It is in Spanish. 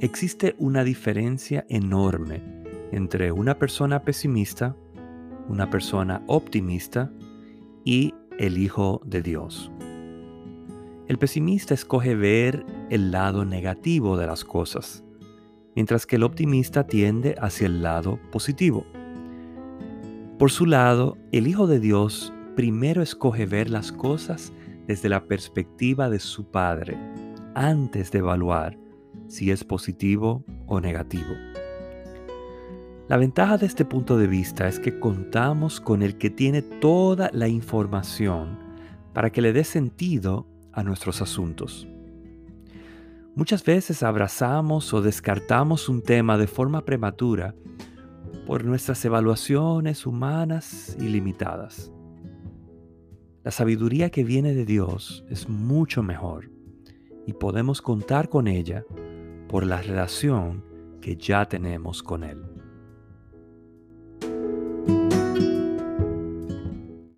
existe una diferencia enorme entre una persona pesimista, una persona optimista y el Hijo de Dios. El pesimista escoge ver el lado negativo de las cosas, mientras que el optimista tiende hacia el lado positivo. Por su lado, el Hijo de Dios primero escoge ver las cosas desde la perspectiva de su Padre, antes de evaluar si es positivo o negativo. La ventaja de este punto de vista es que contamos con el que tiene toda la información para que le dé sentido a nuestros asuntos. Muchas veces abrazamos o descartamos un tema de forma prematura por nuestras evaluaciones humanas y limitadas. La sabiduría que viene de Dios es mucho mejor y podemos contar con ella por la relación que ya tenemos con Él.